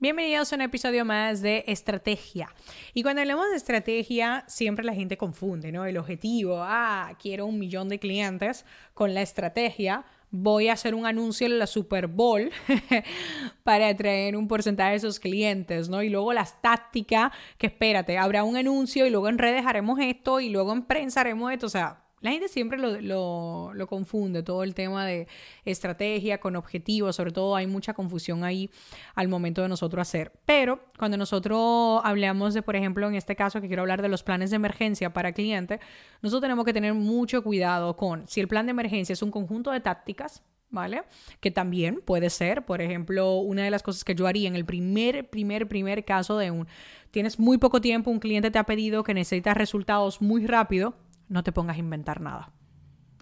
Bienvenidos a un episodio más de estrategia. Y cuando hablamos de estrategia, siempre la gente confunde, ¿no? El objetivo, ah, quiero un millón de clientes con la estrategia. Voy a hacer un anuncio en la Super Bowl para atraer un porcentaje de esos clientes, ¿no? Y luego las tácticas, que espérate, habrá un anuncio y luego en redes haremos esto y luego en prensa haremos esto. O sea, la gente siempre lo, lo, confunde, todo el tema de estrategia con objetivos, sobre todo hay mucha confusión ahí al momento de nosotros hacer. Pero cuando nosotros hablamos de, por ejemplo, en este caso que quiero hablar de los planes de emergencia para clientes, nosotros tenemos que tener mucho cuidado con si el plan de emergencia es un conjunto de tácticas, ¿vale? Que también puede ser, por ejemplo, una de las cosas que yo haría en el primer, primer, primer caso de un, tienes muy poco tiempo, un cliente te ha pedido que necesitas resultados muy rápido, no te pongas a inventar nada.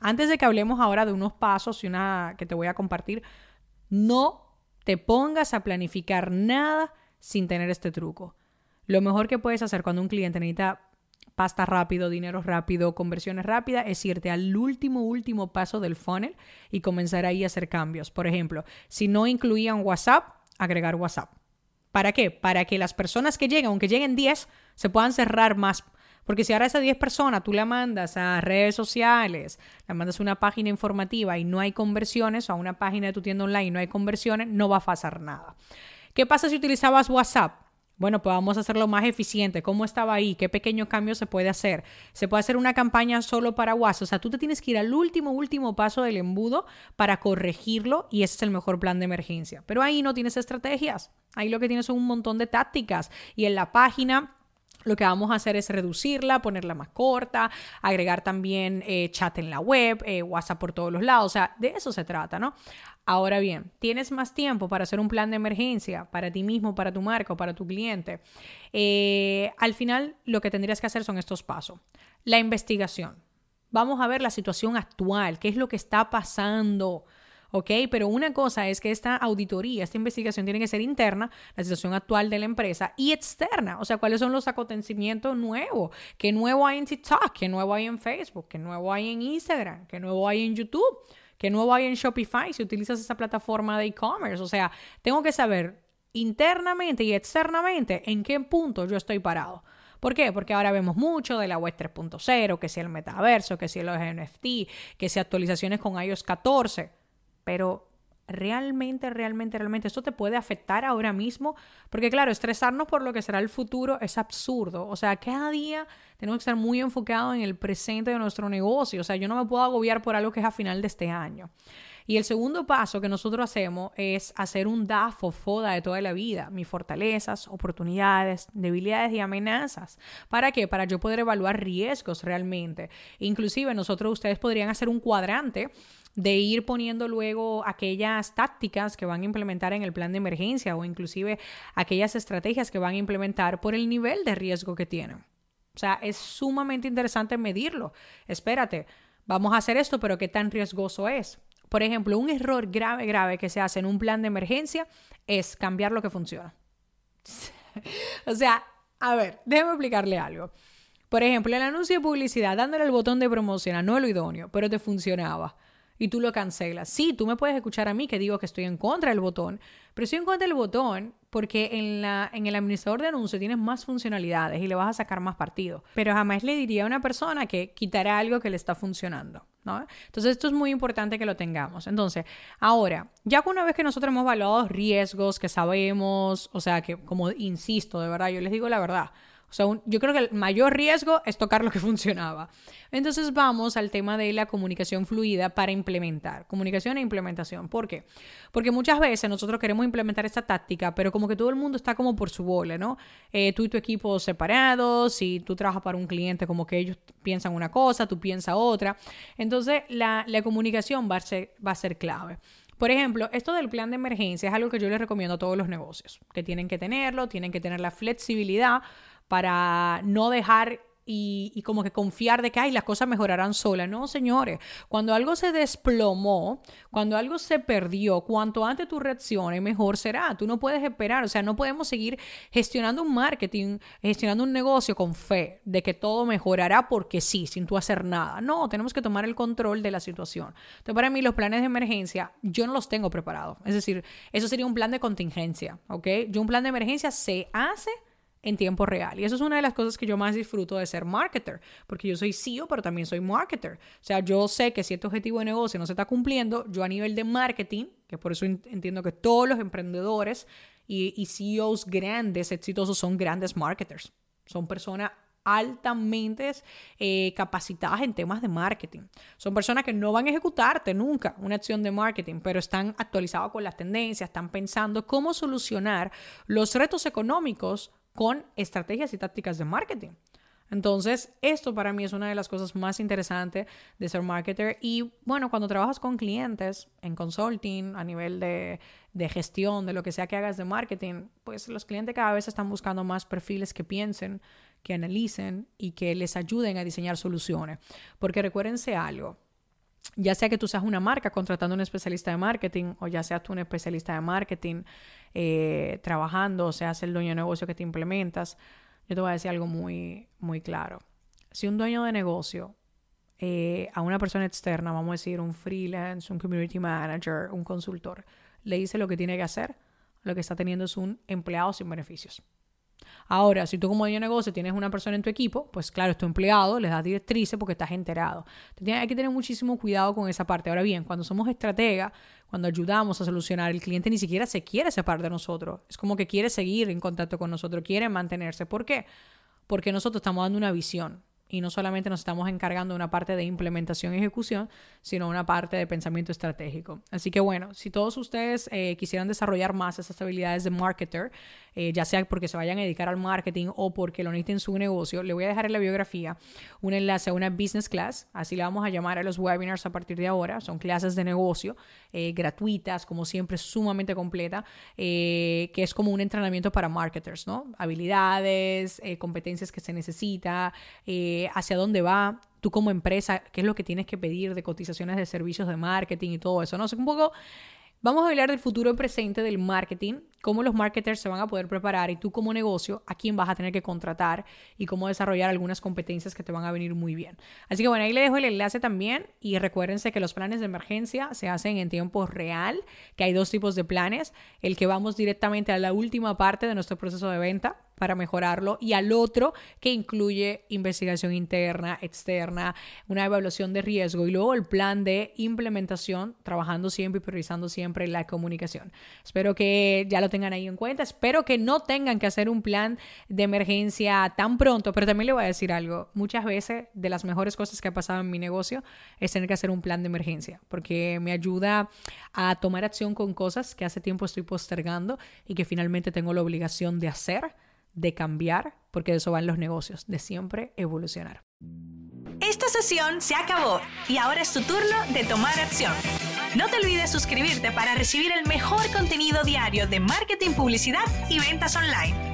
Antes de que hablemos ahora de unos pasos y una que te voy a compartir, no te pongas a planificar nada sin tener este truco. Lo mejor que puedes hacer cuando un cliente necesita pasta rápido, dinero rápido, conversiones rápidas, es irte al último, último paso del funnel y comenzar ahí a hacer cambios. Por ejemplo, si no incluían WhatsApp, agregar WhatsApp. ¿Para qué? Para que las personas que lleguen, aunque lleguen 10, se puedan cerrar más porque si ahora esas 10 personas tú la mandas a redes sociales, la mandas a una página informativa y no hay conversiones, o a una página de tu tienda online y no hay conversiones, no va a pasar nada. ¿Qué pasa si utilizabas WhatsApp? Bueno, pues vamos a hacerlo más eficiente. ¿Cómo estaba ahí? ¿Qué pequeño cambio se puede hacer? Se puede hacer una campaña solo para WhatsApp. O sea, tú te tienes que ir al último, último paso del embudo para corregirlo y ese es el mejor plan de emergencia. Pero ahí no tienes estrategias. Ahí lo que tienes son un montón de tácticas. Y en la página lo que vamos a hacer es reducirla, ponerla más corta, agregar también eh, chat en la web, eh, WhatsApp por todos los lados. O sea, de eso se trata, ¿no? Ahora bien, tienes más tiempo para hacer un plan de emergencia para ti mismo, para tu marca o para tu cliente. Eh, al final, lo que tendrías que hacer son estos pasos. La investigación. Vamos a ver la situación actual, qué es lo que está pasando. ¿Ok? Pero una cosa es que esta auditoría, esta investigación tiene que ser interna, la situación actual de la empresa, y externa, o sea, cuáles son los acontecimientos nuevos, qué nuevo hay en TikTok, qué nuevo hay en Facebook, qué nuevo hay en Instagram, qué nuevo hay en YouTube, qué nuevo hay en Shopify si utilizas esa plataforma de e-commerce, o sea, tengo que saber internamente y externamente en qué punto yo estoy parado. ¿Por qué? Porque ahora vemos mucho de la web 3.0, que si el metaverso, que si los NFT, que si actualizaciones con iOS 14 pero realmente, realmente, realmente esto te puede afectar ahora mismo, porque claro, estresarnos por lo que será el futuro es absurdo. O sea, cada día tenemos que estar muy enfocados en el presente de nuestro negocio. O sea, yo no me puedo agobiar por algo que es a final de este año. Y el segundo paso que nosotros hacemos es hacer un DAFO, FODA de toda la vida, mis fortalezas, oportunidades, debilidades y amenazas. ¿Para qué? Para yo poder evaluar riesgos realmente. Inclusive nosotros, ustedes podrían hacer un cuadrante de ir poniendo luego aquellas tácticas que van a implementar en el plan de emergencia o inclusive aquellas estrategias que van a implementar por el nivel de riesgo que tienen. O sea, es sumamente interesante medirlo. Espérate, vamos a hacer esto, pero ¿qué tan riesgoso es? Por ejemplo, un error grave, grave que se hace en un plan de emergencia es cambiar lo que funciona. o sea, a ver, déjeme explicarle algo. Por ejemplo, el anuncio de publicidad, dándole el botón de promoción, no lo idóneo, pero te funcionaba y tú lo cancelas. Sí, tú me puedes escuchar a mí que digo que estoy en contra del botón, pero estoy en contra del botón porque en, la, en el administrador de anuncios tienes más funcionalidades y le vas a sacar más partido. Pero jamás le diría a una persona que quitará algo que le está funcionando. ¿no? Entonces esto es muy importante que lo tengamos. Entonces, ahora, ya que una vez que nosotros hemos evaluado riesgos, que sabemos, o sea, que como insisto, de verdad, yo les digo la verdad, o sea, yo creo que el mayor riesgo es tocar lo que funcionaba. Entonces vamos al tema de la comunicación fluida para implementar. Comunicación e implementación. ¿Por qué? Porque muchas veces nosotros queremos implementar esta táctica, pero como que todo el mundo está como por su bola, ¿no? Eh, tú y tu equipo separados, si tú trabajas para un cliente, como que ellos piensan una cosa, tú piensas otra. Entonces la, comunicación va a, ser, va a ser clave. Por ejemplo, esto del plan de emergencia es algo que yo les recomiendo a todos los negocios, que tienen que tenerlo, tienen que tener la flexibilidad para no dejar y, como que confiar de que ay, las cosas mejorarán solas. No, señores, cuando algo se desplomó, cuando algo se perdió, cuanto antes tú reacciones, mejor será. Tú no puedes esperar, o sea, no podemos seguir gestionando un marketing, gestionando un negocio con fe de que todo mejorará porque sí, sin tú hacer nada. No, tenemos que tomar el control de la situación. Entonces, para mí los planes de emergencia, yo no los tengo preparados. Es decir, eso sería un plan de contingencia, ¿ok? Yo un plan de emergencia se hace en tiempo real. Y eso es una de las cosas que yo más disfruto de ser marketer, porque yo soy CEO, pero también soy marketer. O sea, yo sé que si este objetivo de negocio no se está cumpliendo, yo a nivel de marketing, que por eso entiendo que todos los emprendedores y, CEOs grandes, exitosos, son grandes marketers. Son personas altamente eh, capacitadas en temas de marketing. Son personas que no van a ejecutarte nunca una acción de marketing, pero están actualizados con las tendencias, están pensando cómo solucionar los retos económicos con estrategias y tácticas de marketing. Entonces, esto para mí es una de las cosas más interesantes de ser marketer. Y bueno, cuando trabajas con clientes en consulting, a nivel de, de, gestión, de lo que sea que hagas de marketing, pues los clientes cada vez están buscando más perfiles que piensen, que analicen y que les ayuden a diseñar soluciones. Porque recuérdense algo, ya sea que tú seas una marca contratando a un especialista de marketing o ya seas tú un especialista de marketing eh, trabajando, seas el dueño de negocio que te implementas, yo te voy a decir algo muy, muy claro. Si un dueño de negocio eh, a una persona externa, vamos a decir un freelance, un community manager, un consultor, le dice lo que tiene que hacer, lo que está teniendo es un empleado sin beneficios. Ahora, si tú como dueño de negocio tienes una persona en tu equipo, pues claro, es tu empleado, le das directrices porque estás enterado. hay que tener muchísimo cuidado con esa parte. Ahora bien, cuando somos estrategas, cuando ayudamos a solucionar, el cliente ni siquiera se quiere separar de nosotros. Es como que quiere seguir en contacto con nosotros, quiere mantenerse. ¿Por qué? Porque nosotros estamos dando una visión y no solamente nos estamos encargando de una parte de implementación y ejecución, sino una parte de pensamiento estratégico. Así que bueno, si todos ustedes eh, quisieran desarrollar más esas habilidades de marketer, eh, ya sea porque se vayan a dedicar al marketing o porque lo necesiten en su negocio, le voy a dejar en la biografía un enlace a una business class, así le vamos a llamar a los webinars a partir de ahora, son clases de negocio eh, gratuitas, como siempre, sumamente completa, que es como un entrenamiento para marketers, ¿no? Habilidades, competencias que se necesita, hacia dónde va, tú como empresa, qué es lo que tienes que pedir de cotizaciones de servicios de marketing y todo eso, ¿no? sé, un poco Vamos a hablar del futuro y presente del marketing, cómo los marketers se van a poder preparar y tú como negocio a quién vas a tener que contratar y cómo desarrollar algunas competencias que te van a venir muy bien. Así que bueno, ahí le dejo el enlace también y recuérdense que los planes de emergencia se hacen en tiempo real, que hay dos tipos de planes, el que vamos directamente a la última parte de nuestro proceso de venta para mejorarlo y al otro que incluye investigación interna, externa, una evaluación de riesgo y luego el plan de implementación, trabajando siempre y priorizando siempre la comunicación. Espero que ya lo tengan ahí en cuenta, espero que no tengan que hacer un plan de emergencia tan pronto, pero también le voy a decir algo, muchas veces de las mejores cosas que ha pasado en mi negocio es tener que hacer un plan de emergencia, porque me ayuda a tomar acción con cosas que hace tiempo estoy postergando y que finalmente tengo la obligación de hacer de cambiar, porque de eso van los negocios, de siempre evolucionar. Esta sesión se acabó y ahora es tu turno de tomar acción. No te olvides suscribirte para recibir el mejor contenido diario de marketing, publicidad y ventas online.